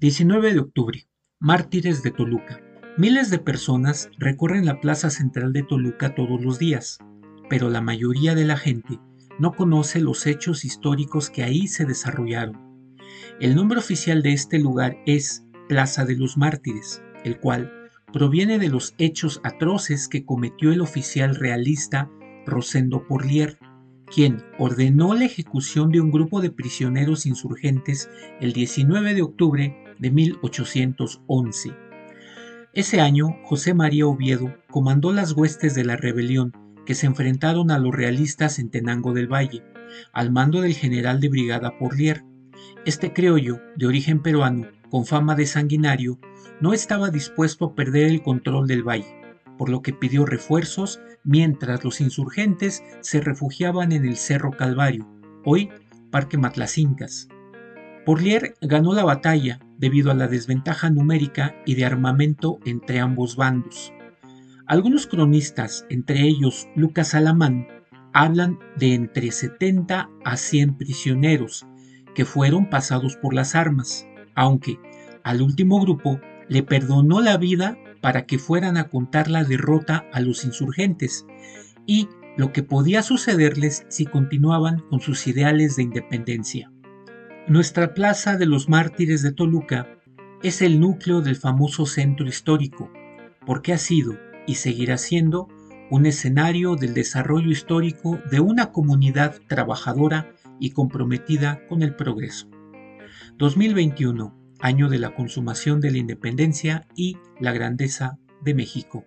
19 de octubre. Mártires de Toluca. Miles de personas recorren la plaza central de Toluca todos los días, pero la mayoría de la gente no conoce los hechos históricos que ahí se desarrollaron. El nombre oficial de este lugar es Plaza de los Mártires, el cual proviene de los hechos atroces que cometió el oficial realista Rosendo Porlier, quien ordenó la ejecución de un grupo de prisioneros insurgentes el 19 de octubre de 1811. Ese año, José María Oviedo comandó las huestes de la rebelión que se enfrentaron a los realistas en Tenango del Valle, al mando del general de brigada Porlier. Este criollo, de origen peruano, con fama de sanguinario, no estaba dispuesto a perder el control del valle, por lo que pidió refuerzos mientras los insurgentes se refugiaban en el Cerro Calvario, hoy Parque Matlacincas. Porlier ganó la batalla debido a la desventaja numérica y de armamento entre ambos bandos. Algunos cronistas, entre ellos Lucas Alamán, hablan de entre 70 a 100 prisioneros que fueron pasados por las armas, aunque al último grupo le perdonó la vida para que fueran a contar la derrota a los insurgentes y lo que podía sucederles si continuaban con sus ideales de independencia. Nuestra Plaza de los Mártires de Toluca es el núcleo del famoso centro histórico, porque ha sido y seguirá siendo un escenario del desarrollo histórico de una comunidad trabajadora y comprometida con el progreso. 2021, año de la consumación de la independencia y la grandeza de México.